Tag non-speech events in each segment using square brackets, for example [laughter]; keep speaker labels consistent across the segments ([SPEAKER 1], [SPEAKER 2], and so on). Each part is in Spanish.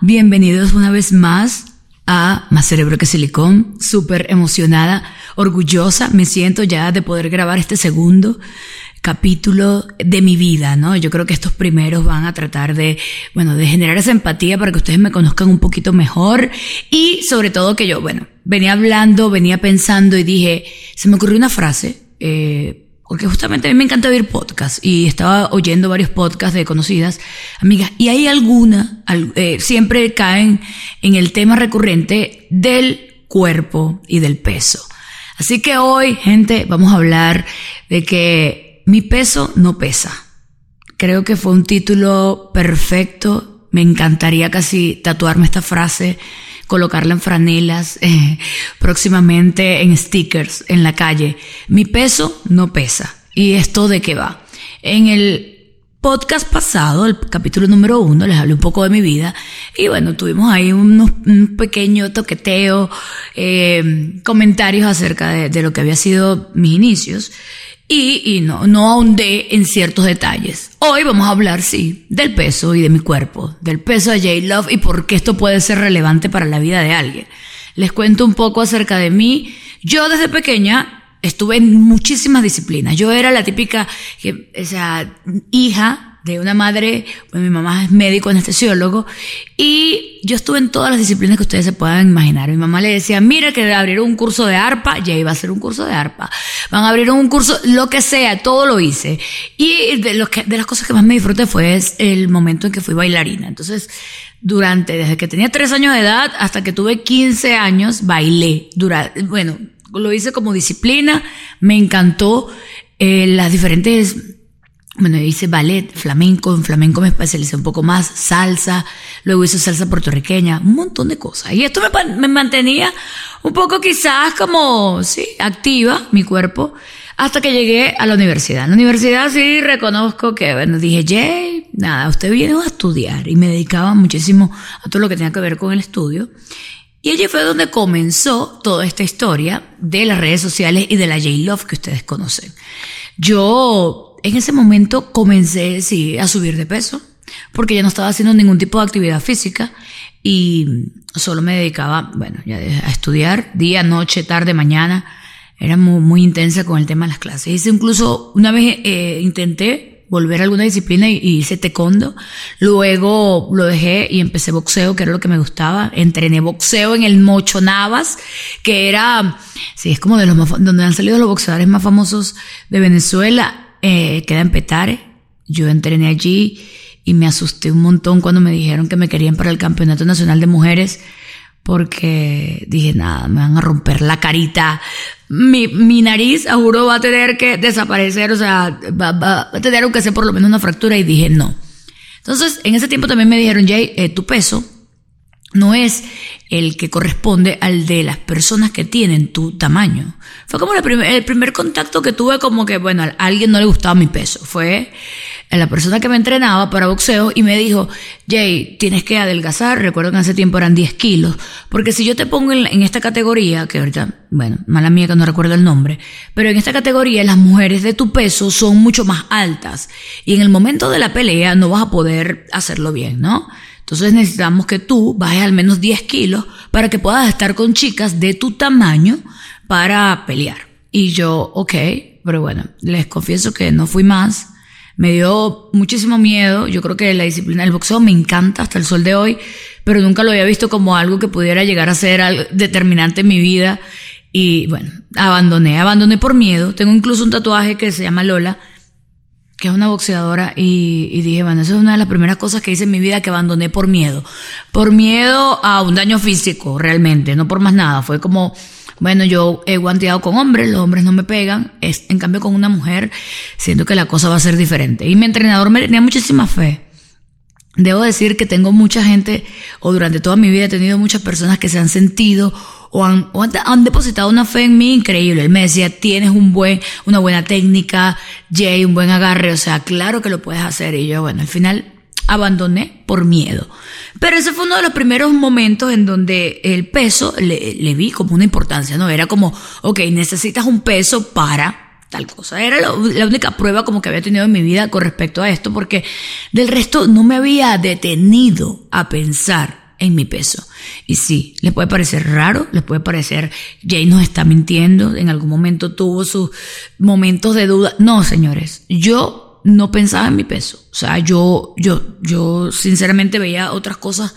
[SPEAKER 1] bienvenidos una vez más a Más Cerebro que Silicón. Súper emocionada, orgullosa me siento ya de poder grabar este segundo capítulo de mi vida, ¿no? Yo creo que estos primeros van a tratar de, bueno, de generar esa empatía para que ustedes me conozcan un poquito mejor y sobre todo que yo, bueno, venía hablando, venía pensando y dije, se me ocurrió una frase, eh, porque justamente a mí me encanta oír podcasts y estaba oyendo varios podcasts de conocidas amigas y hay alguna, eh, siempre caen en el tema recurrente del cuerpo y del peso. Así que hoy, gente, vamos a hablar de que mi peso no pesa. Creo que fue un título perfecto. Me encantaría casi tatuarme esta frase colocarla en franelas, [laughs] eh, próximamente en stickers en la calle. Mi peso no pesa. ¿Y esto de qué va? En el podcast pasado, el capítulo número uno, les hablé un poco de mi vida y bueno, tuvimos ahí unos, un pequeño toqueteo, eh, comentarios acerca de, de, lo que había sido mis inicios y, y no, no ahondé en ciertos detalles. Hoy vamos a hablar, sí, del peso y de mi cuerpo, del peso de J-Love y por qué esto puede ser relevante para la vida de alguien. Les cuento un poco acerca de mí. Yo desde pequeña estuve en muchísimas disciplinas. Yo era la típica, o sea, hija de una madre, pues mi mamá es médico anestesiólogo, y yo estuve en todas las disciplinas que ustedes se puedan imaginar. Mi mamá le decía, mira que abrieron un curso de arpa, ya iba a ser un curso de arpa. Van a abrir un curso, lo que sea, todo lo hice. Y de, lo que, de las cosas que más me disfruté fue el momento en que fui bailarina. Entonces, durante, desde que tenía tres años de edad hasta que tuve 15 años, bailé. Durante, bueno, lo hice como disciplina, me encantó eh, las diferentes bueno, hice ballet, flamenco, en flamenco me especialicé un poco más, salsa, luego hice salsa puertorriqueña, un montón de cosas. Y esto me, me mantenía un poco quizás como, sí, activa mi cuerpo, hasta que llegué a la universidad. En la universidad sí reconozco que, bueno, dije, Jay, nada, usted viene a estudiar y me dedicaba muchísimo a todo lo que tenía que ver con el estudio. Y allí fue donde comenzó toda esta historia de las redes sociales y de la J-Love que ustedes conocen. Yo en ese momento comencé sí, a subir de peso porque ya no estaba haciendo ningún tipo de actividad física y solo me dedicaba, bueno, ya a estudiar día, noche, tarde, mañana. Era muy, muy intensa con el tema de las clases. Hice incluso, una vez eh, intenté volver a alguna disciplina y, hice taekwondo. Luego lo dejé y empecé boxeo, que era lo que me gustaba. Entrené boxeo en el Mocho Navas, que era, sí, es como de los donde han salido los boxeadores más famosos de Venezuela. Eh, queda en Petare. Yo entrené allí y me asusté un montón cuando me dijeron que me querían para el Campeonato Nacional de Mujeres porque dije, nada, me van a romper la carita. Mi, mi nariz, juro, va a tener que desaparecer, o sea, va, a tener que ser por lo menos una fractura y dije, no. Entonces, en ese tiempo también me dijeron, Jay, eh, tu peso no es el que corresponde al de las personas que tienen tu tamaño. Fue como el primer, contacto que tuve como que, bueno, a alguien no le gustaba mi peso. Fue la persona que me entrenaba para boxeo y me dijo, Jay, tienes que adelgazar. Recuerdo que en ese tiempo eran 10 kilos. Porque si yo te pongo en, esta categoría, que ahorita, bueno, mala mía que no recuerdo el nombre, pero en esta categoría las mujeres de tu peso son mucho más altas. Y en el momento de la pelea no vas a poder hacerlo bien, ¿no? Entonces necesitamos que tú bajes al menos 10 kilos para que puedas estar con chicas de tu tamaño para pelear. Y yo, ok, pero bueno, les confieso que no fui más me dio muchísimo miedo. Yo creo que la disciplina del boxeo me encanta hasta el sol de hoy, pero nunca lo había visto como algo que pudiera llegar a ser algo determinante en mi vida. Y bueno, abandoné, abandoné por miedo. Tengo incluso un tatuaje que se llama Lola, que es una boxeadora, y, y, dije, bueno, eso es una de las primeras cosas que hice en mi vida que abandoné por miedo. Por miedo a un daño físico, realmente, no por más nada. Fue como bueno, yo he guanteado con hombres, los hombres no me pegan. Es, en cambio, con una mujer, siento que la cosa va a ser diferente. Y mi entrenador me tenía muchísima fe. Debo decir que tengo mucha gente, o durante toda mi vida he tenido muchas personas que se han sentido o han, han, depositado una fe en mí increíble. Él me decía, tienes un buen, una buena técnica, Jay, un buen agarre, o sea, claro que lo puedes hacer. Y yo, bueno, al final abandoné por miedo. Pero ese fue uno de los primeros momentos en donde el peso le, vi como una importancia, ¿no? Era como, ok, necesitas un peso para tal cosa. Era la única prueba como que había tenido en mi vida con respecto a esto, porque del resto no me había detenido a pensar en mi peso. Y sí, le puede parecer raro, le puede parecer, Jay nos está mintiendo, en algún momento tuvo sus momentos de duda. No, señores, yo no pensaba en mi peso. O sea, yo, yo, yo sinceramente veía otras cosas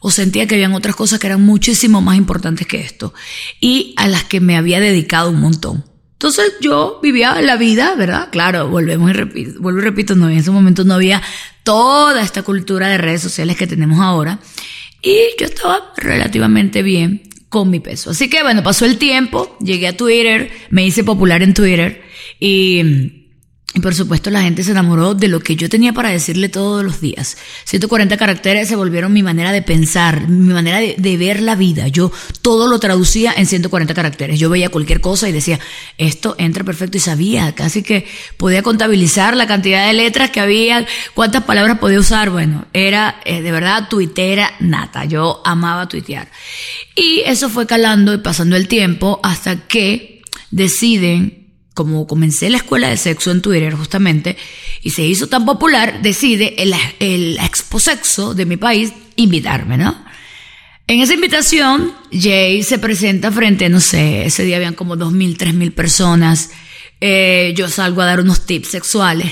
[SPEAKER 1] o sentía que habían otras cosas que eran muchísimo más importantes que esto y a las que me había dedicado un montón. Entonces yo vivía la vida, ¿verdad? Claro, volvemos y repito, vuelvo y repito, no, en ese momento no había toda esta cultura de redes sociales que tenemos ahora y yo estaba relativamente bien con mi peso. Así que bueno, pasó el tiempo, llegué a Twitter, me hice popular en Twitter y y por supuesto la gente se enamoró de lo que yo tenía para decirle todos los días. 140 caracteres se volvieron mi manera de pensar, mi manera de, ver la vida. Yo todo lo traducía en 140 caracteres. Yo veía cualquier cosa y decía, esto entra perfecto y sabía, casi que podía contabilizar la cantidad de letras que había, cuántas palabras podía usar. Bueno, era eh, de verdad tuitera nata. Yo amaba tuitear. Y eso fue calando y pasando el tiempo hasta que deciden como comencé la escuela de sexo en Twitter justamente, y se hizo tan popular, decide el, el exposexo de mi país invitarme, ¿no? En esa invitación, Jay se presenta frente, no sé, ese día habían como 2.000, 3.000 personas. Eh, yo salgo a dar unos tips sexuales.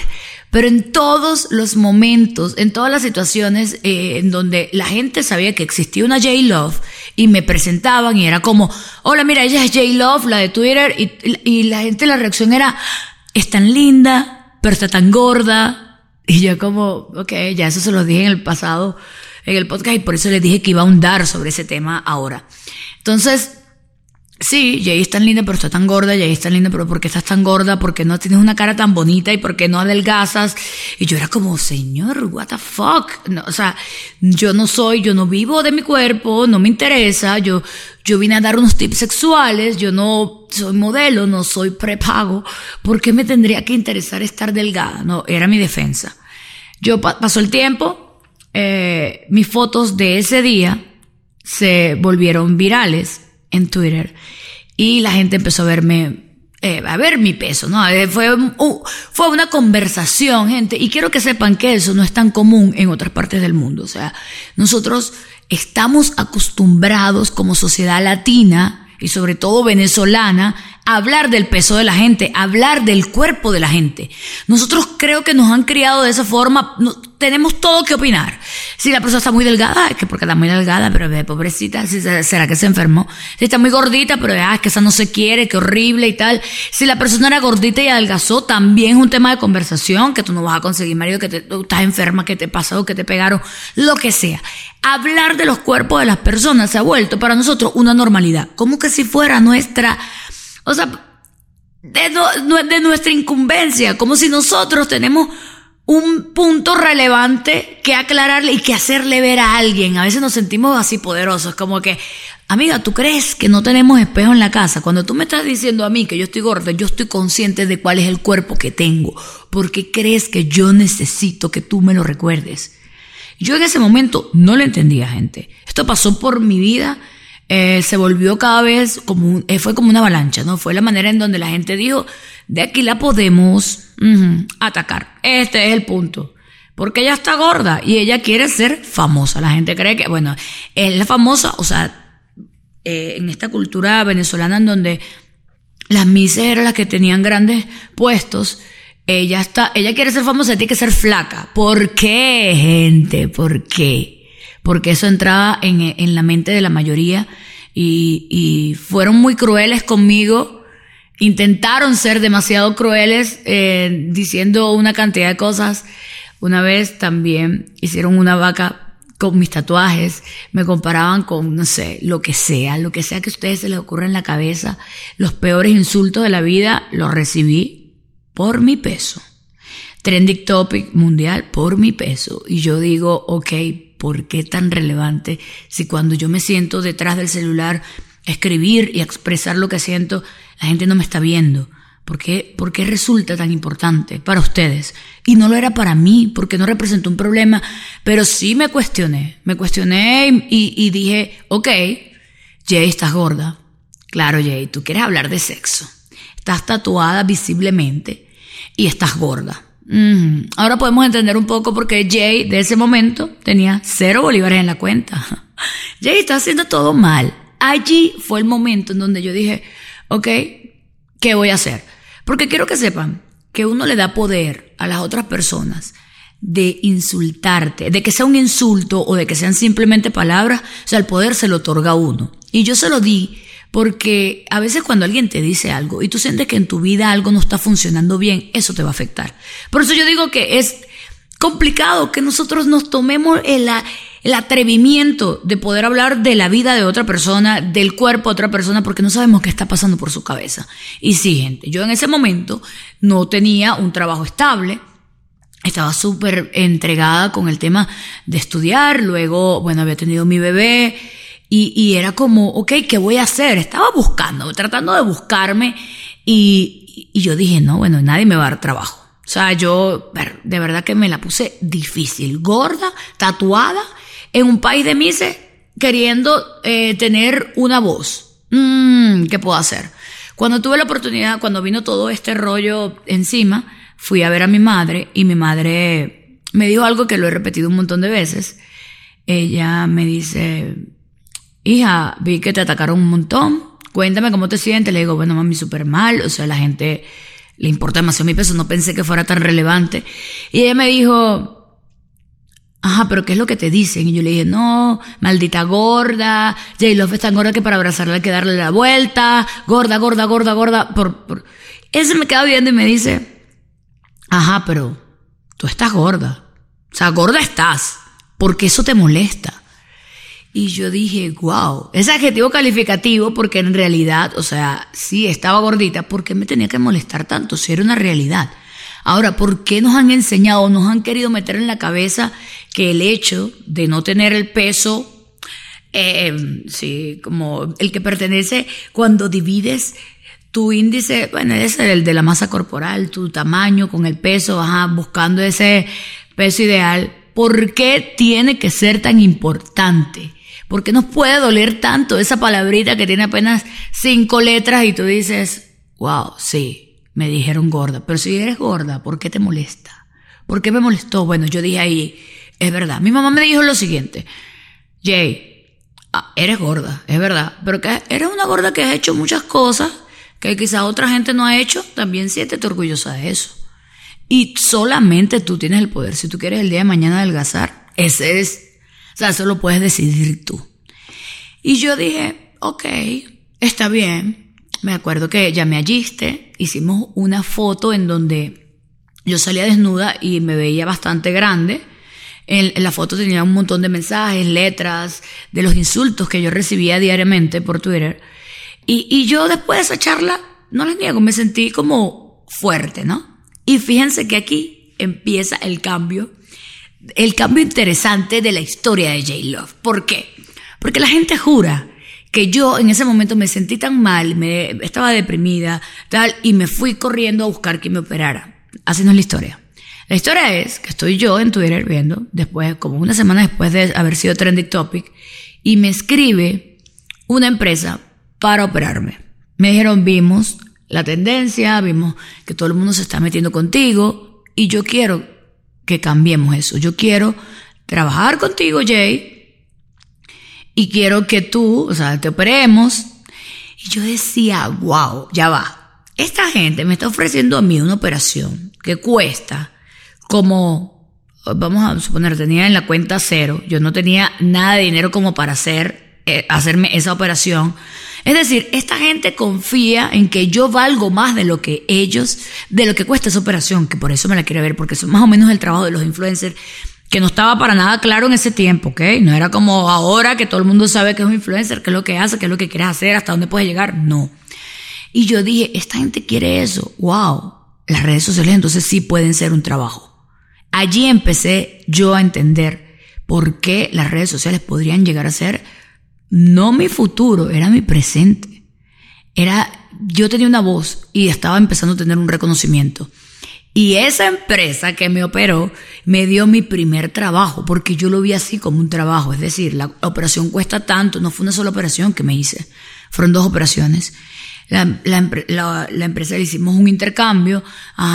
[SPEAKER 1] Pero en todos los momentos, en todas las situaciones eh, en donde la gente sabía que existía una J Love y me presentaban y era como, hola, mira, ella es J Love, la de Twitter, y, la gente, la reacción era, es tan linda, pero está tan gorda. Y yo como, ok, ya eso se lo dije en el pasado, en el podcast, y por eso les dije que iba a ahondar sobre ese tema ahora. Entonces, Sí, Jay es tan linda, pero está tan gorda. Jay es tan linda, pero ¿por qué estás tan gorda? ¿Por qué no tienes una cara tan bonita? ¿Y por qué no adelgazas? Y yo era como, señor, what the fuck? o sea, yo no soy, yo no vivo de mi cuerpo, no me interesa. Yo, yo vine a dar unos tips sexuales. Yo no soy modelo, no soy prepago. ¿Por qué me tendría que interesar estar delgada? No, era mi defensa. Yo pasó el tiempo, eh, mis fotos de ese día se volvieron virales en Twitter y la gente empezó a verme, eh, a ver mi peso, ¿no? Eh, fue, fue una conversación, gente, y quiero que sepan que eso no es tan común en otras partes del mundo. O sea, nosotros estamos acostumbrados como sociedad latina y sobre todo venezolana hablar del peso de la gente, hablar del cuerpo de la gente. Nosotros creo que nos han criado de esa forma, tenemos todo que opinar. Si la persona está muy delgada, es que porque está muy delgada, pero ve, pobrecita, será que se enfermó. Si está muy gordita, pero ah, es que esa no se quiere, qué horrible y tal. Si la persona era gordita y adelgazó, también es un tema de conversación, que tú no vas a conseguir marido, que te, estás enferma, que te pasó, que te pegaron, lo que sea. Hablar de los cuerpos de las personas se ha vuelto para nosotros una normalidad, como que si fuera nuestra o sea, de, de nuestra incumbencia, como si nosotros tenemos un punto relevante que aclararle y que hacerle ver a alguien. A veces nos sentimos así poderosos, como que, amiga, ¿tú crees que no tenemos espejo en la casa? Cuando tú me estás diciendo a mí que yo estoy gorda, yo estoy consciente de cuál es el cuerpo que tengo. porque crees que yo necesito que tú me lo recuerdes? Yo en ese momento no lo entendía, gente. Esto pasó por mi vida eh, se volvió cada vez como, eh, fue como una avalancha, ¿no? Fue la manera en donde la gente dijo, de aquí la podemos atacar. Este es el punto. Porque ella está gorda y ella quiere ser famosa. La gente cree que, bueno, es la famosa, o sea, eh, en esta cultura venezolana en donde las mises eran las que tenían grandes puestos, ella está, ella quiere ser famosa, tiene que ser flaca. ¿Por qué, gente? ¿Por qué? Porque eso entraba en, la mente de la mayoría y, fueron muy crueles conmigo. Intentaron ser demasiado crueles eh, diciendo una cantidad de cosas. Una vez también hicieron una vaca con mis tatuajes, me comparaban con, no sé, lo que sea, lo que sea que a ustedes se les ocurra en la cabeza, los peores insultos de la vida los recibí por mi peso. Trending topic mundial por mi peso. Y yo digo, ok, ¿Por qué tan relevante si cuando yo me siento detrás del celular escribir y expresar lo que siento, la gente no me está viendo? ¿Por qué, ¿Por qué resulta tan importante para ustedes? Y no lo era para mí, porque no representó un problema, pero sí me cuestioné. Me cuestioné y, y dije, ok, Jay, estás gorda. Claro, Jay, tú quieres hablar de sexo. estás tatuada visiblemente y estás gorda. Ahora podemos entender un poco por qué Jay de ese momento tenía cero bolívares en la cuenta. [laughs] Jay está haciendo todo mal. Allí fue el momento en donde yo dije, ok, ¿qué voy a hacer? Porque quiero que sepan que uno le da poder a las otras personas de insultarte, de que sea un insulto o de que sean simplemente palabras, o sea, el poder se lo otorga a uno. Y yo se lo di porque a veces cuando alguien te dice algo y tú sientes que en tu vida algo no está funcionando bien, eso te va a afectar. Por eso yo digo que es complicado que nosotros nos tomemos el, atrevimiento de poder hablar de la vida de otra persona, del cuerpo de otra persona, porque no sabemos qué está pasando por su cabeza. Y sí, gente, yo en ese momento no tenía un trabajo estable, estaba súper entregada con el tema de estudiar, luego, bueno, había tenido mi bebé y, era como, ok, ¿qué voy a hacer? Estaba buscando, tratando de buscarme y, y yo dije, no, bueno, nadie me va a dar trabajo. O sea, yo de verdad que me la puse difícil, gorda, tatuada, en un país de mises, queriendo eh, tener una voz. Mm, ¿Qué puedo hacer? Cuando tuve la oportunidad, cuando vino todo este rollo encima, fui a ver a mi madre y mi madre me dijo algo que lo he repetido un montón de veces. Ella me dice, hija, vi que te atacaron un montón, cuéntame cómo te sientes. Le digo, bueno, mami, súper mal, o sea, la gente le importa demasiado mi peso, no pensé que fuera tan relevante. Y ella me dijo, ajá, pero ¿qué es lo que te dicen? Y yo le dije, no, maldita gorda, J-Love es tan gorda que para abrazarla hay que darle la vuelta, gorda, gorda, gorda, gorda. Por, por... Ese me queda viendo y me dice, Ajá, pero tú estás gorda. O sea, gorda estás. Porque eso te molesta. Y yo dije, wow, ese adjetivo calificativo, porque en realidad, o sea, sí estaba gordita, ¿por qué me tenía que molestar tanto? Si era una realidad. Ahora, ¿por qué nos han enseñado, nos han querido meter en la cabeza que el hecho de no tener el peso, eh, sí, como el que pertenece cuando divides tu índice, bueno, es el de la masa corporal, tu tamaño con el peso, buscando ese peso ideal, ¿por qué tiene que ser tan importante? ¿Por qué nos puede doler tanto esa palabrita que tiene apenas cinco letras y tú dices, wow, sí, me dijeron gorda, pero si eres gorda, ¿por qué te molesta? ¿Por qué me molestó? Bueno, yo dije ahí, es verdad. Mi mamá me dijo lo siguiente, Jay, ah, eres gorda, es verdad, pero que eres una gorda que has hecho muchas cosas que quizás otra gente no ha hecho, también siéntete orgullosa de eso. Y solamente tú tienes el poder. Si tú quieres el día de mañana adelgazar, ese es, o sea, eso lo puedes decidir tú. Y yo dije, ok, está bien. Me acuerdo que llamé a Giste, hicimos una foto en donde yo salía desnuda y me veía bastante grande. En, la foto tenía un montón de mensajes, letras, de los insultos que yo recibía diariamente por Twitter. Y, yo después de esa charla, no les niego, me sentí como fuerte, ¿no? Y fíjense que aquí empieza el cambio, el cambio interesante de la historia de J-Love. ¿Por qué? Porque la gente jura que yo en ese momento me sentí tan mal, me, estaba deprimida, tal, y me fui corriendo a buscar que me operara. Así no es la historia. La historia es que estoy yo en Twitter viendo, después, como una semana después de haber sido trending topic, y me escribe una empresa para operarme. Me dijeron, vimos la tendencia, vimos que todo el mundo se está metiendo contigo y yo quiero que cambiemos eso. Yo quiero trabajar contigo, Jay, y quiero que tú, o sea, te operemos. Y yo decía, wow, ya va. Esta gente me está ofreciendo a mí una operación que cuesta como, vamos a suponer, tenía en la cuenta cero. Yo no tenía nada de dinero como para hacer, eh, hacerme esa operación. Es decir, esta gente confía en que yo valgo más de lo que ellos, de lo que cuesta esa operación, que por eso me la quiere ver, porque eso es más o menos el trabajo de los influencers, que no estaba para nada claro en ese tiempo, ¿ok? No era como ahora que todo el mundo sabe que es un influencer, qué es lo que hace, qué es lo que quieres hacer, hasta dónde puedes llegar. No. Y yo dije, esta gente quiere eso. ¡Wow! Las redes sociales entonces sí pueden ser un trabajo. Allí empecé yo a entender por qué las redes sociales podrían llegar a ser no mi futuro, era mi presente. Era, yo tenía una voz y estaba empezando a tener un reconocimiento. Y esa empresa que me operó me dio mi primer trabajo, porque yo lo vi así como un trabajo. Es decir, la operación cuesta tanto, no fue una sola operación que me hice, fueron dos operaciones. la, la, empresa le hicimos un intercambio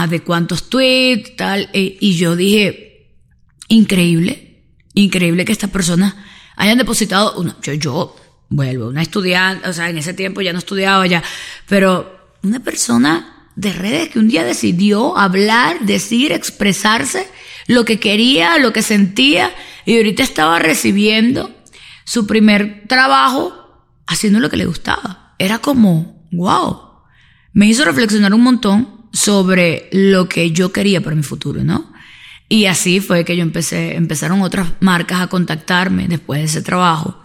[SPEAKER 1] de cuántos tweets, tal, e, y yo dije, increíble, increíble que estas personas hayan depositado, una, yo, yo vuelvo, una estudiante, o sea, en ese tiempo ya no estudiaba ya, pero una persona de redes que un día decidió hablar, decir, expresarse lo que quería, lo que sentía, y ahorita estaba recibiendo su primer trabajo haciendo lo que le gustaba. Era como, wow. Me hizo reflexionar un montón sobre lo que yo quería para mi futuro, ¿no? Y así fue que yo empecé, empezaron otras marcas a contactarme después de ese trabajo.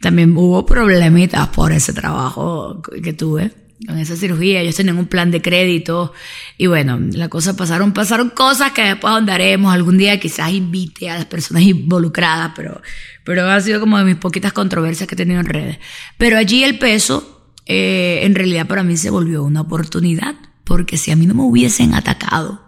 [SPEAKER 1] También hubo problemitas por ese trabajo que tuve con esa cirugía. Ellos tenían un plan de crédito y bueno, la cosa pasaron, pasaron cosas que después andaremos. Algún día quizás invite a las personas involucradas, pero, pero ha sido como de mis poquitas controversias que he tenido en redes. Pero allí el peso, eh, en realidad para mí se volvió una oportunidad, porque si a mí no me hubiesen atacado,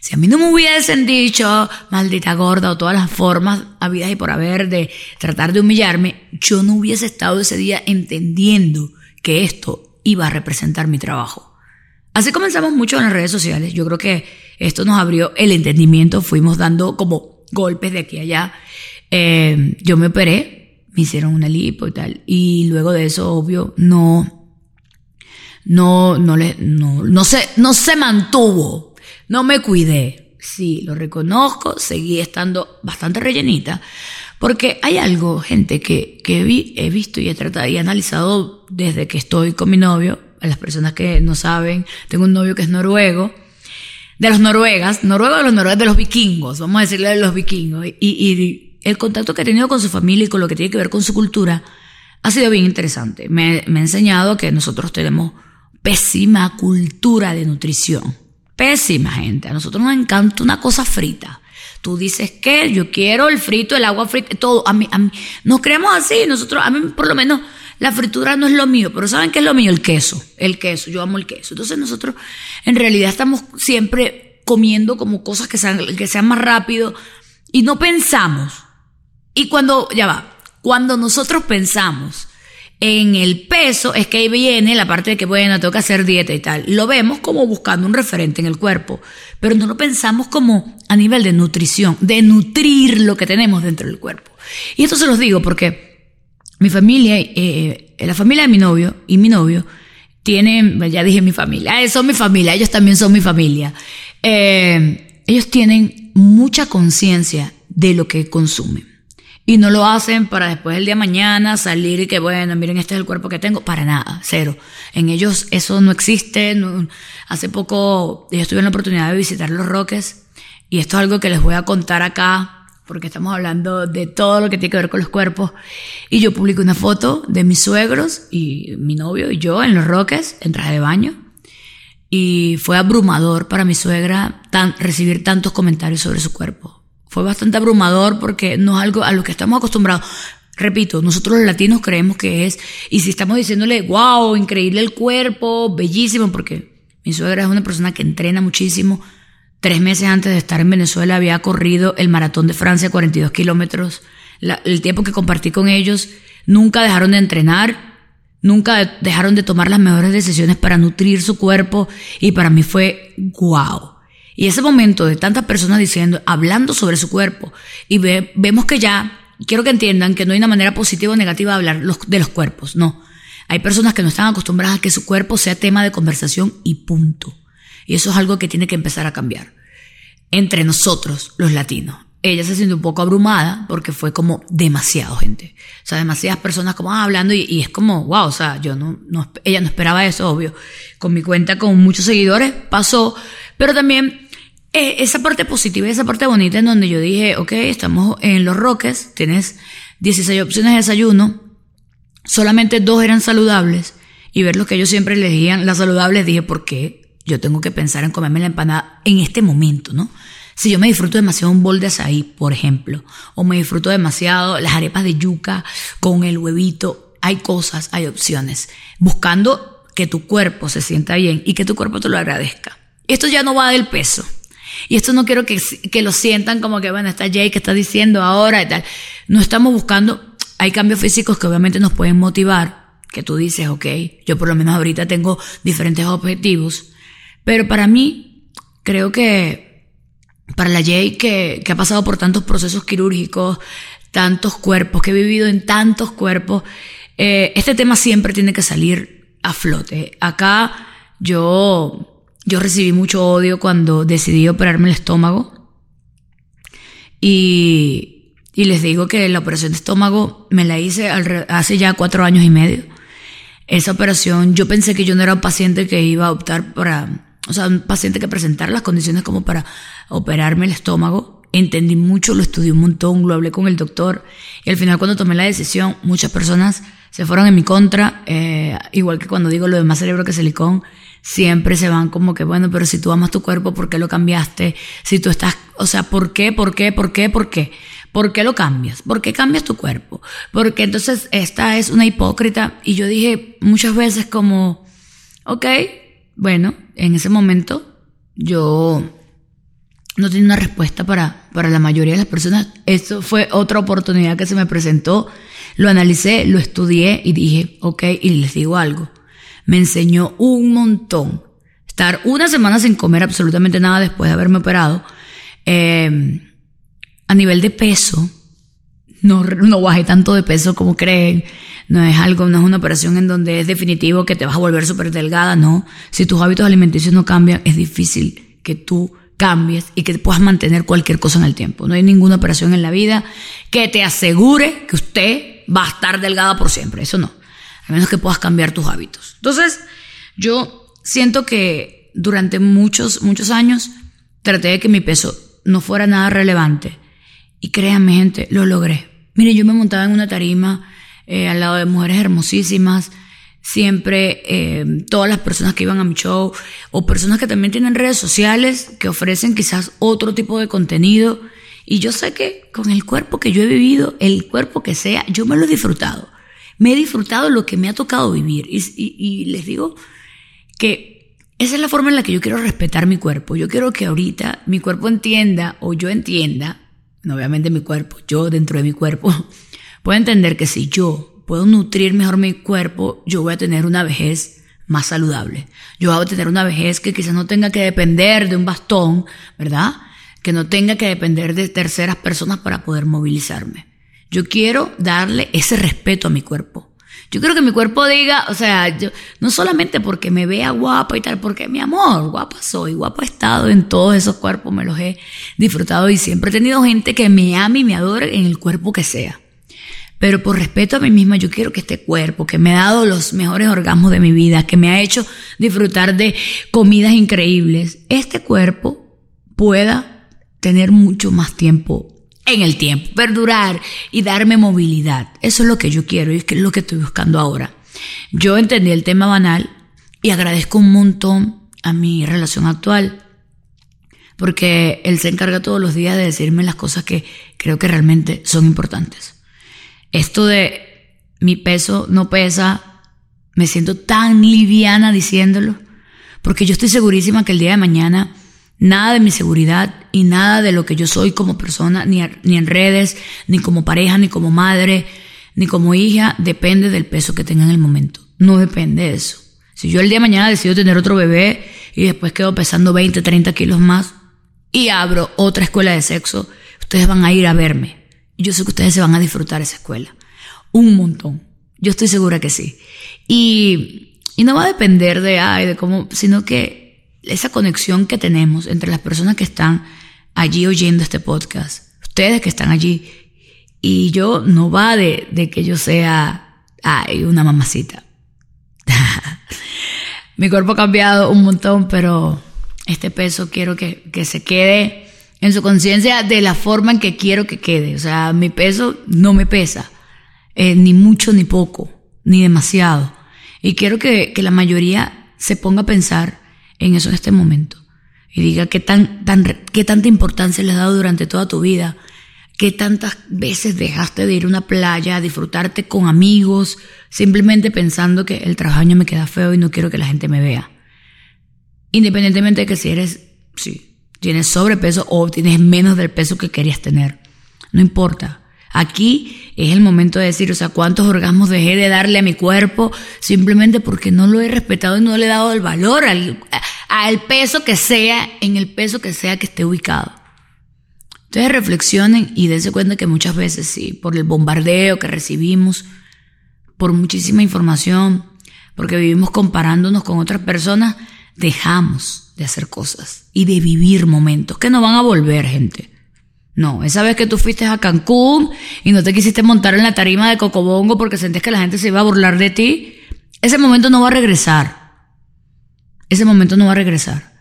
[SPEAKER 1] si a mí no me hubiesen dicho, maldita gorda, o todas las formas habidas y por haber de tratar de humillarme, yo no hubiese estado ese día entendiendo que esto iba a representar mi trabajo. Así comenzamos mucho en las redes sociales. Yo creo que esto nos abrió el entendimiento, fuimos dando como golpes de aquí a allá. Eh, yo me operé, me hicieron una lipo y tal. Y luego de eso, obvio, no, no, no le, no, no se, no se mantuvo no me cuidé. Sí, lo reconozco, seguí estando bastante rellenita. Porque hay algo, gente, que, que he visto y he tratado y he analizado desde que estoy con mi novio. A las personas que no saben, tengo un novio que es noruego. De los noruegas, noruego de los noruegos, de los vikingos, vamos a decirle de los vikingos. Y, y el contacto que he tenido con su familia y con lo que tiene que ver con su cultura ha sido bien interesante. Me, me ha enseñado que nosotros tenemos pésima cultura de nutrición. Pésima gente. A nosotros nos encanta una cosa frita. Tú dices que yo quiero el frito, el agua frita, todo. A mí, a mí, nos creemos así. Nosotros, a mí por lo menos la fritura no es lo mío, pero ¿saben qué es lo mío? El queso. El queso. Yo amo el queso. Entonces nosotros en realidad estamos siempre comiendo como cosas que sean, que sean más rápido y no pensamos. Y cuando, ya va, cuando nosotros pensamos en el peso es que ahí viene la parte de que, bueno, que hacer dieta y tal. Lo vemos como buscando un referente en el cuerpo, pero no lo pensamos como a nivel de nutrición, de nutrir lo que tenemos dentro del cuerpo. Y esto se los digo porque mi familia, eh, la familia de mi novio y mi novio tienen, ya dije mi familia, eh, son mi familia, ellos también son mi familia. Eh, ellos tienen mucha conciencia de lo que consumen. Y no lo hacen para después del día de mañana salir y que, bueno, miren, este es el cuerpo que tengo. Para nada, cero. En ellos eso no existe. hace poco yo tuve la oportunidad de visitar los Roques y esto es algo que les voy a contar acá porque estamos hablando de todo lo que tiene que ver con los cuerpos. Y yo publiqué una foto de mis suegros y mi novio y yo en los Roques en traje de baño. Y fue abrumador para mi suegra recibir tantos comentarios sobre su cuerpo fue bastante abrumador porque no es algo a lo que estamos acostumbrados. Repito, nosotros los latinos creemos que es, y si estamos diciéndole, wow, increíble el cuerpo, bellísimo, porque mi suegra es una persona que entrena muchísimo. Tres meses antes de estar en Venezuela había corrido el maratón de Francia, 42 kilómetros. el tiempo que compartí con ellos, nunca dejaron de entrenar, nunca dejaron de tomar las mejores decisiones para nutrir su cuerpo y para mí fue wow. Y ese momento de tantas personas diciendo, hablando sobre su cuerpo, y vemos que ya, quiero que entiendan que no hay una manera positiva o negativa de hablar de los cuerpos, no. Hay personas que no están acostumbradas a que su cuerpo sea tema de conversación y punto. Y eso es algo que tiene que empezar a cambiar. Entre nosotros, los latinos. Ella se siente un poco abrumada porque fue como demasiado gente. O sea, demasiadas personas como ah, hablando y, es como, wow, o sea, yo no, no, ella no esperaba eso, obvio. Con mi cuenta con muchos seguidores pasó, pero también eh, esa parte positiva y esa parte bonita en donde yo dije, ok, estamos en Los Roques, tienes 16 opciones de desayuno, solamente dos eran saludables y ver lo que ellos siempre elegían, las saludables, dije, ¿por qué yo tengo que pensar en comerme la empanada en este momento, no? Si yo me disfruto demasiado un bol de azaí, por ejemplo, o me disfruto demasiado las arepas de yuca con el huevito, hay cosas, hay opciones, buscando que tu cuerpo se sienta bien y que tu cuerpo te lo agradezca. Esto ya no va del peso. Y esto no quiero que, que lo sientan como que, bueno, está Jay que está diciendo ahora y tal. No estamos buscando, hay cambios físicos que obviamente nos pueden motivar, que tú dices, ok, yo por lo menos ahorita tengo diferentes objetivos, pero para mí creo que para la Jay que, que ha pasado por tantos procesos quirúrgicos, tantos cuerpos, que he vivido en tantos cuerpos, eh, este tema siempre tiene que salir a flote. Acá yo, yo recibí mucho odio cuando decidí operarme el estómago. Y, y les digo que la operación de estómago me la hice hace ya cuatro años y medio. Esa operación, yo pensé que yo no era un paciente que iba a optar para, o sea, un paciente que presentara las condiciones como para operarme el estómago. Entendí mucho, lo estudié un montón, lo hablé con el doctor. Y al final cuando tomé la decisión, muchas personas se fueron en mi contra, eh, igual que cuando digo lo de más cerebro que silicón, siempre se van como que, bueno, pero si tú amas tu cuerpo, ¿por qué lo cambiaste? Si tú estás, o sea, ¿por qué? ¿Por qué? ¿Por qué? ¿Por qué? ¿Por qué lo cambias? ¿Por qué cambias tu cuerpo? Porque entonces esta es una hipócrita y yo dije muchas veces como, ok, bueno, en ese momento yo no tenía una respuesta para, para la mayoría de las personas. Esto fue otra oportunidad que se me presentó. Lo analicé, lo estudié y dije, ok, y les digo algo. Me enseñó un montón. Estar una semana sin comer absolutamente nada después de haberme operado. Eh, a nivel de peso, no, no bajé tanto de peso como creen. No es algo, no es una operación en donde es definitivo que te vas a volver súper delgada, no. Si tus hábitos alimenticios no cambian, es difícil que tú cambies y que puedas mantener cualquier cosa en el tiempo. No hay ninguna operación en la vida que te asegure que usted va a estar delgada por siempre. Eso no. A menos que puedas cambiar tus hábitos. Entonces, yo siento que durante muchos, muchos años traté de que mi peso no fuera nada relevante y créanme, gente, lo logré. Mire, yo me montaba en una tarima eh, al lado de mujeres hermosísimas. Siempre eh, todas las personas que iban a mi show o personas que también tienen redes sociales que ofrecen quizás otro tipo de contenido. Y yo sé que con el cuerpo que yo he vivido, el cuerpo que sea, yo me lo he disfrutado. Me he disfrutado lo que me ha tocado vivir. Y, les digo que esa es la forma en la que yo quiero respetar mi cuerpo. Yo quiero que ahorita mi cuerpo entienda o yo entienda obviamente mi cuerpo, yo dentro de mi cuerpo, [laughs] puedo entender que si yo puedo nutrir mejor mi cuerpo, yo voy a tener una vejez más saludable. Yo voy a tener una vejez que quizás no tenga que depender de un bastón, ¿verdad? Que no tenga que depender de terceras personas para poder movilizarme. Yo quiero darle ese respeto a mi cuerpo. Yo quiero que mi cuerpo diga, o sea, yo, no solamente porque me vea guapa y tal, porque mi amor, guapa soy, guapa he estado en todos esos cuerpos, me los he disfrutado y siempre he tenido gente que me ame y me adore en el cuerpo que sea. Pero por respeto a mí misma, yo quiero que este cuerpo, que me ha dado los mejores orgasmos de mi vida, que me ha hecho disfrutar de comidas increíbles, este cuerpo pueda tener mucho más tiempo en el tiempo, perdurar y darme movilidad. Eso es lo que yo quiero y es lo que estoy buscando ahora. Yo entendí el tema banal y agradezco un montón a mi relación actual porque él se encarga todos los días de decirme las cosas que creo que realmente son importantes. Esto de mi peso no pesa, me siento tan liviana diciéndolo, porque yo estoy segurísima que el día de mañana Nada de mi seguridad y nada de lo que yo soy como persona, ni, ni en redes, ni como pareja, ni como madre, ni como hija, depende del peso que tenga en el momento. No depende de eso. Si yo el día de mañana decido tener otro bebé y después quedo pesando 20, 30 kilos más y abro otra escuela de sexo, ustedes van a ir a verme. Yo sé que ustedes se van a disfrutar esa escuela. Un montón. Yo estoy segura que sí. Y, y no va a depender de, ay, de cómo, sino que esa conexión que tenemos entre las personas que están allí oyendo este podcast, ustedes que están allí, y yo no va de, que yo sea ay, una mamacita. [laughs] Mi cuerpo ha cambiado un montón, pero este peso quiero que, se quede en su conciencia de la forma en que quiero que quede. O sea, mi peso no me pesa, eh, ni mucho ni poco, ni demasiado. Y quiero que, que la mayoría se ponga a pensar en eso en este momento. Y diga qué, tan, tan, qué tanta importancia le has dado durante toda tu vida. Qué tantas veces dejaste de ir a una playa a disfrutarte con amigos, simplemente pensando que el trabajo me queda feo y no quiero que la gente me vea. Independientemente de que si eres, si tienes sobrepeso o tienes menos del peso que querías tener. No importa. Aquí es el momento de decir, o sea, cuántos orgasmos dejé de darle a mi cuerpo simplemente porque no lo he respetado y no le he dado el valor al, al peso que sea, en el peso que sea que esté ubicado. Entonces reflexionen y dense cuenta que muchas veces sí, por el bombardeo que recibimos, por muchísima información, porque vivimos comparándonos con otras personas, dejamos de hacer cosas y de vivir momentos que no van a volver, gente. No, esa vez que tú fuiste a Cancún y no te quisiste montar en la tarima de Cocobongo porque sentías que la gente se iba a burlar de ti, ese momento no va a regresar. Ese momento no va a regresar.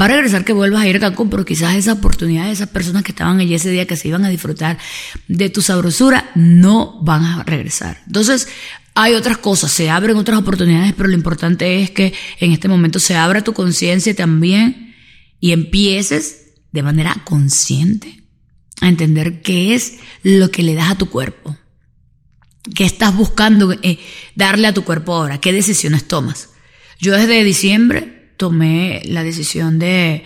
[SPEAKER 1] Va a regresar que vuelvas a ir a Cancún, pero quizás esa oportunidad esas personas que estaban allí ese día que se iban a disfrutar de tu sabrosura no van a regresar. Entonces, hay otras cosas, se abren otras oportunidades, pero lo importante es que en este momento se abra tu conciencia también y empieces de manera consciente a entender qué es lo que le das a tu cuerpo. ¿Qué estás buscando eh, darle a tu cuerpo ahora? ¿Qué decisiones tomas? Yo desde diciembre tomé la decisión de,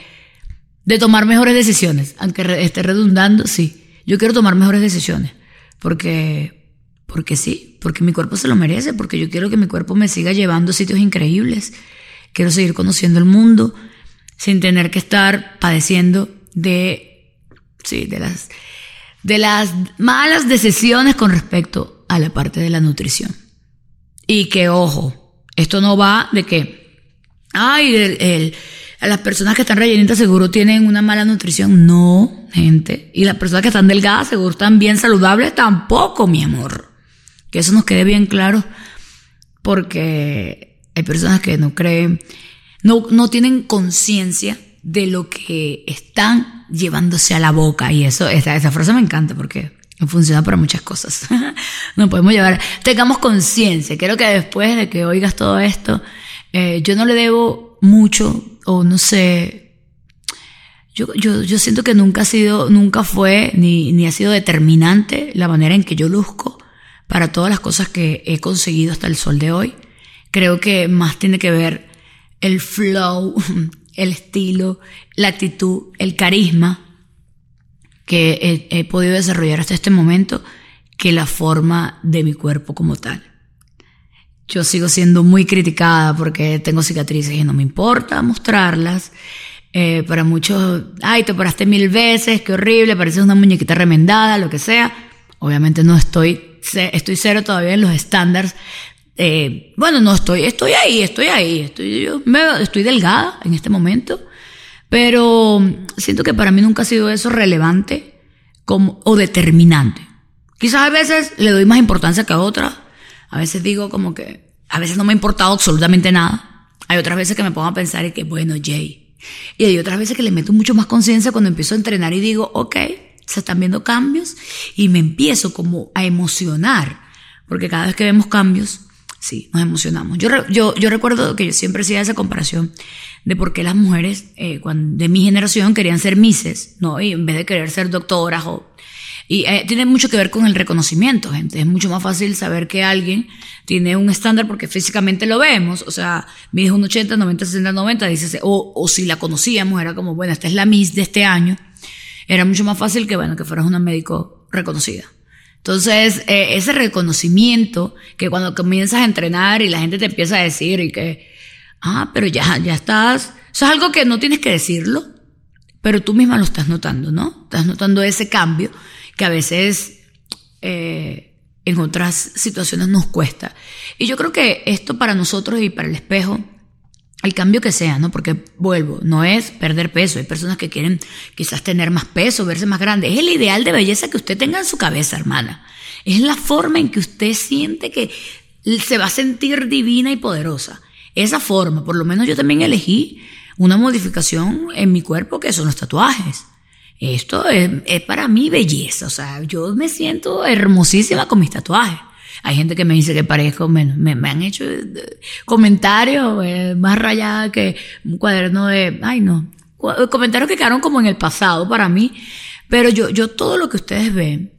[SPEAKER 1] de tomar mejores decisiones, aunque esté redundando, sí. Yo quiero tomar mejores decisiones, porque, porque sí, porque mi cuerpo se lo merece, porque yo quiero que mi cuerpo me siga llevando a sitios increíbles. Quiero seguir conociendo el mundo sin tener que estar padeciendo de sí, de las, de las malas decisiones con respecto a la parte de la nutrición. Y que, ojo, esto no va de que, ay, el, a las personas que están rellenitas seguro tienen una mala nutrición. No, gente. Y las personas que están delgadas seguro están bien saludables tampoco, mi amor. Que eso nos quede bien claro. Porque hay personas que no creen, no, no tienen conciencia de lo que están llevándose a la boca. Y eso, esa, esa frase me encanta porque funciona para muchas cosas. [laughs] Nos podemos llevar, tengamos conciencia. Quiero que después de que oigas todo esto, eh, yo no le debo mucho, o no sé, yo, yo, yo, siento que nunca ha sido, nunca fue, ni, ni ha sido determinante la manera en que yo luzco para todas las cosas que he conseguido hasta el sol de hoy. Creo que más tiene que ver el flow el estilo, la actitud, el carisma que he, podido desarrollar hasta este momento que la forma de mi cuerpo como tal. Yo sigo siendo muy criticada porque tengo cicatrices y no me importa mostrarlas. Eh, para muchos, ay, te operaste mil veces, qué horrible, pareces una muñequita remendada, lo que sea. Obviamente no estoy, estoy cero todavía en los estándares eh, bueno, no estoy, estoy ahí, estoy ahí, estoy, yo estoy delgada en este momento, pero siento que para mí nunca ha sido eso relevante como, o determinante. Quizás a veces le doy más importancia que a otras, a veces digo como que, a veces no me ha importado absolutamente nada, hay otras veces que me pongo a pensar y que, bueno, Jay, y hay otras veces que le meto mucho más conciencia cuando empiezo a entrenar y digo, ok, se están viendo cambios y me empiezo como a emocionar, porque cada vez que vemos cambios, Sí, nos emocionamos. Yo, yo, yo recuerdo que yo siempre hacía esa comparación de por qué las mujeres eh, cuando, de mi generación querían ser mises, ¿no? Y en vez de querer ser doctoras o... Y eh, tiene mucho que ver con el reconocimiento, gente. Es mucho más fácil saber que alguien tiene un estándar porque físicamente lo vemos. O sea, mide un 80, 90, 60, 90, dices, o, o si la conocíamos, era como, bueno, esta es la Miss de este año. Era mucho más fácil que, bueno, que fueras una médico reconocida. Entonces, eh, ese reconocimiento que cuando comienzas a entrenar y la gente te empieza a decir y que, ah, pero ya, ya estás, eso es algo que no tienes que decirlo, pero tú misma lo estás notando, ¿no? Estás notando ese cambio que a veces eh, en otras situaciones nos cuesta. Y yo creo que esto para nosotros y para el espejo el cambio que sea, ¿no? Porque vuelvo, no es perder peso. Hay personas que quieren quizás tener más peso, verse más grande. Es el ideal de belleza que usted tenga en su cabeza, hermana. Es la forma en que usted siente que se va a sentir divina y poderosa. Esa forma, por lo menos yo también elegí una modificación en mi cuerpo que son los tatuajes. Esto es, es para mí belleza. O sea, yo me siento hermosísima con mis tatuajes. Hay gente que me dice que parezco, me, me, han hecho eh, comentarios eh, más rayados que un cuaderno de, ay no, comentarios que quedaron como en el pasado para mí, pero yo, yo todo lo que ustedes ven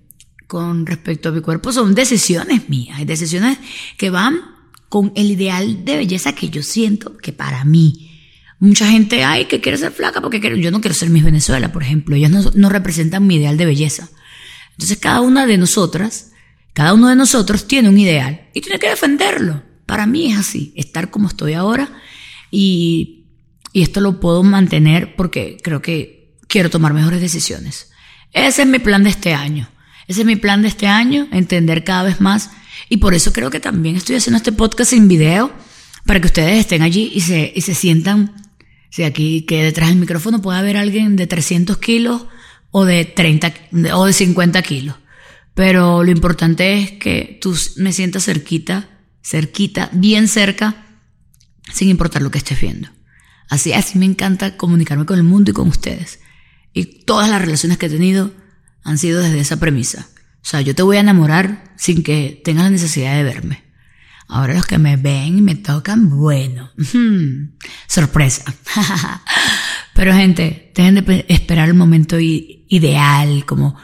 [SPEAKER 1] con respecto a mi cuerpo son decisiones mías, decisiones que van con el ideal de belleza que yo siento que para mí, Mucha gente, ay, que quiere ser flaca porque quiere... Yo no quiero ser Miss Venezuela, por ejemplo. Ellos no, no representan mi ideal de belleza. Entonces cada una de nosotras, cada uno de nosotros tiene un ideal y tiene que defenderlo. Para mí es así, estar como estoy ahora y, y esto lo puedo mantener porque creo que quiero tomar mejores decisiones. Ese es mi plan de este año. Ese es mi plan de este año, entender cada vez más. Y por eso creo que también estoy haciendo este podcast sin video, para que ustedes estén allí y se, y se sientan, si aquí que detrás del micrófono puede haber alguien de 300 kilos o de 30 o de 50 kilos. Pero lo importante es que tú me sientas cerquita, cerquita, bien cerca, sin importar lo que estés viendo. Así, así me encanta comunicarme con el mundo y con ustedes. Y todas las relaciones que he tenido han sido desde esa premisa. O sea, yo te voy a enamorar sin que tengas la necesidad de verme. Ahora los que me ven y me tocan, bueno, sorpresa. [laughs] Pero gente, dejen de esperar el momento ideal, como,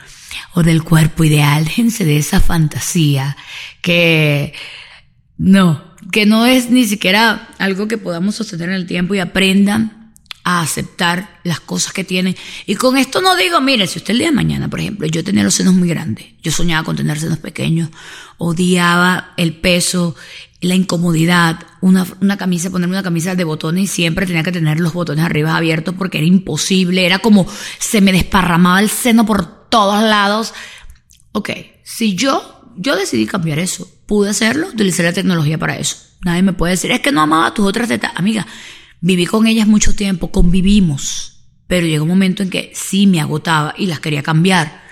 [SPEAKER 1] o del cuerpo ideal, déjense de esa fantasía que no, que no es ni siquiera algo que podamos sostener en el tiempo y aprendan a aceptar las cosas que tienen. Y con esto no digo, mire, si usted el día de mañana, por ejemplo, yo tenía los senos muy grandes, yo soñaba con tener senos pequeños, odiaba el peso, la incomodidad, una, una camisa, ponerme una camisa de botones y siempre tenía que tener los botones arriba abiertos porque era imposible, era como se me desparramaba el seno por todos lados. Ok, si yo, yo decidí cambiar eso, pude hacerlo, utilicé la tecnología para eso. Nadie me puede decir, es que no amaba tus otras tetas. Amiga, Viví con ellas mucho tiempo, convivimos, pero llegó un momento en que sí me agotaba y las quería cambiar.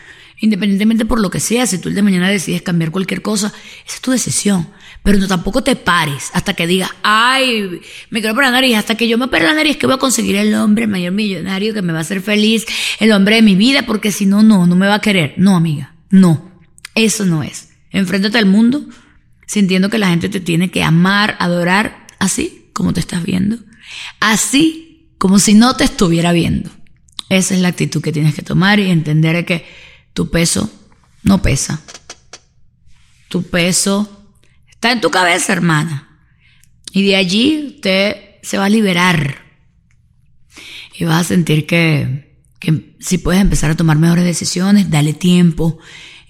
[SPEAKER 1] Independientemente por lo que sea, si tú el de mañana decides cambiar cualquier cosa, esa es tu decisión. Pero no tampoco te pares hasta que digas, ay, me quiero operar la nariz, hasta que yo me opere la nariz, que voy a conseguir el hombre, mayor millonario, que me va a hacer feliz, el hombre de mi vida, porque si no, no, no me va a querer. No, amiga, no. Eso no es. Enfréntate al mundo sintiendo que la gente te tiene que amar, adorar, así como te estás viendo Así como si no te estuviera viendo. Esa es la actitud que tienes que tomar y entender que tu peso no pesa. Tu peso está en tu cabeza, hermana. Y de allí usted se va a liberar. Y vas a sentir que, que si puedes empezar a tomar mejores decisiones, dale tiempo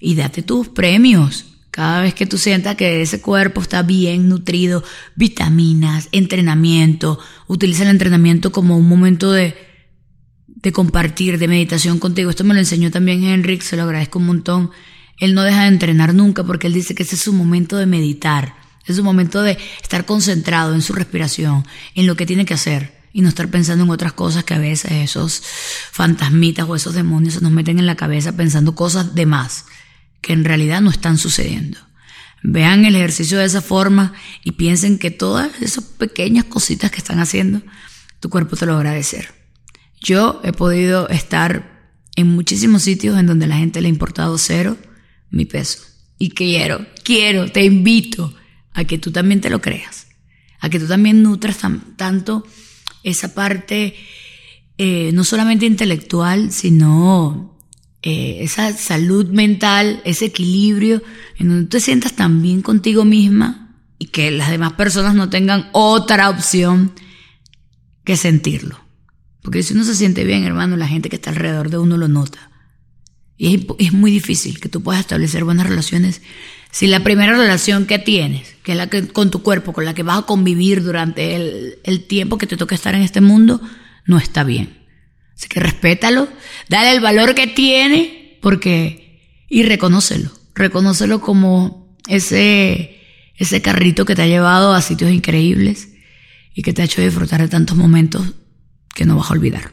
[SPEAKER 1] y date tus premios. Cada vez que tú sientas que ese cuerpo está bien nutrido, vitaminas, entrenamiento, utiliza el entrenamiento como un momento de, de compartir, de meditación contigo. Esto me lo enseñó también Henrik, se lo agradezco un montón. Él no deja de entrenar nunca porque él dice que ese es su momento de meditar, es su momento de estar concentrado en su respiración, en lo que tiene que hacer y no estar pensando en otras cosas que a veces esos fantasmitas o esos demonios se nos meten en la cabeza pensando cosas de más que en realidad no están sucediendo. Vean el ejercicio de esa forma y piensen que todas esas pequeñas cositas que están haciendo, tu cuerpo te lo va a agradecer. Yo he podido estar en muchísimos sitios en donde la gente le ha importado cero mi peso. Y quiero, quiero, te invito a que tú también te lo creas. A que tú también nutras tanto esa parte, eh, no solamente intelectual, sino eh, esa salud mental, ese equilibrio, en donde te sientas tan bien contigo misma y que las demás personas no tengan otra opción que sentirlo. Porque si uno se siente bien, hermano, la gente que está alrededor de uno lo nota. Y es, muy difícil que tú puedas establecer buenas relaciones si la primera relación que tienes, que es la que con tu cuerpo, con la que vas a convivir durante el, el tiempo que te toca estar en este mundo, no está bien. Así que respétalo, dale el valor que tiene, porque, y reconócelo, reconócelo como ese, ese carrito que te ha llevado a sitios increíbles y que te ha hecho disfrutar de tantos momentos que no vas a olvidar.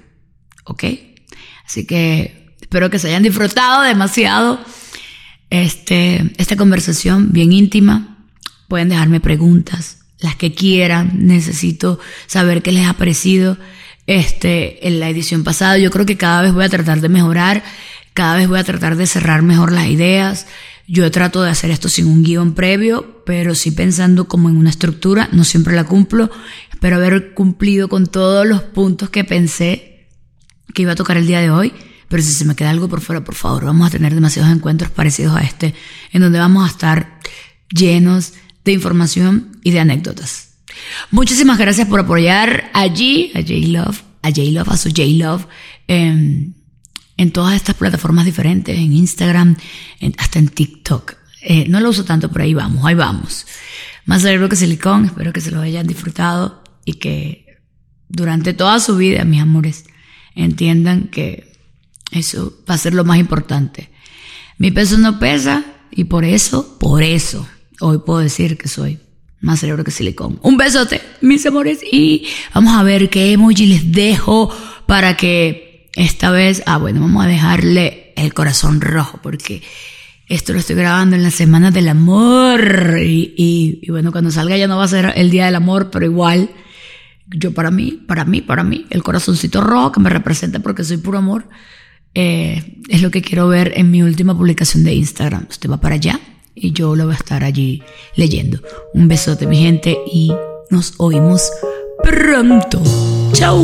[SPEAKER 1] ¿Ok? Así que espero que se hayan disfrutado demasiado este, esta conversación bien íntima. Pueden dejarme preguntas, las que quieran. Necesito saber qué les ha parecido este, en la edición pasada. Yo creo que cada vez voy a tratar de mejorar, cada vez voy a tratar de cerrar mejor las ideas. Yo trato de hacer esto sin un guion previo, pero sí pensando como en una estructura. No siempre la cumplo. Espero haber cumplido con todos los puntos que pensé que iba a tocar el día de hoy. Pero si se me queda algo por fuera, por favor, vamos a tener demasiados encuentros parecidos a este, en donde vamos a estar llenos de información y de anécdotas. Muchísimas gracias por apoyar allí, a J-Love, a J-Love, a su J-Love, em, en todas estas plataformas diferentes, en Instagram, hasta en TikTok. Eh, no lo uso tanto, pero ahí vamos, ahí vamos. Más cerebro que silicón, espero que se lo hayan disfrutado y que durante toda su vida, mis amores, entiendan que eso va a ser lo más importante. Mi peso no pesa y por eso, por eso, hoy puedo decir que soy más cerebro que silicón. Un besote, mis amores, y vamos a ver qué emoji les dejo para que esta vez, ah, bueno, vamos a dejarle el corazón rojo porque esto lo estoy grabando en la semana del amor y, bueno, cuando salga ya no va a ser el día del amor, pero igual, yo para mí, para mí, para mí, el corazoncito rojo que me representa porque soy puro amor, eh, es lo que quiero ver en mi última publicación de Instagram. Usted va para allá y yo lo voy a estar allí leyendo. Un besote, mi gente, y nos oímos pronto. Chao.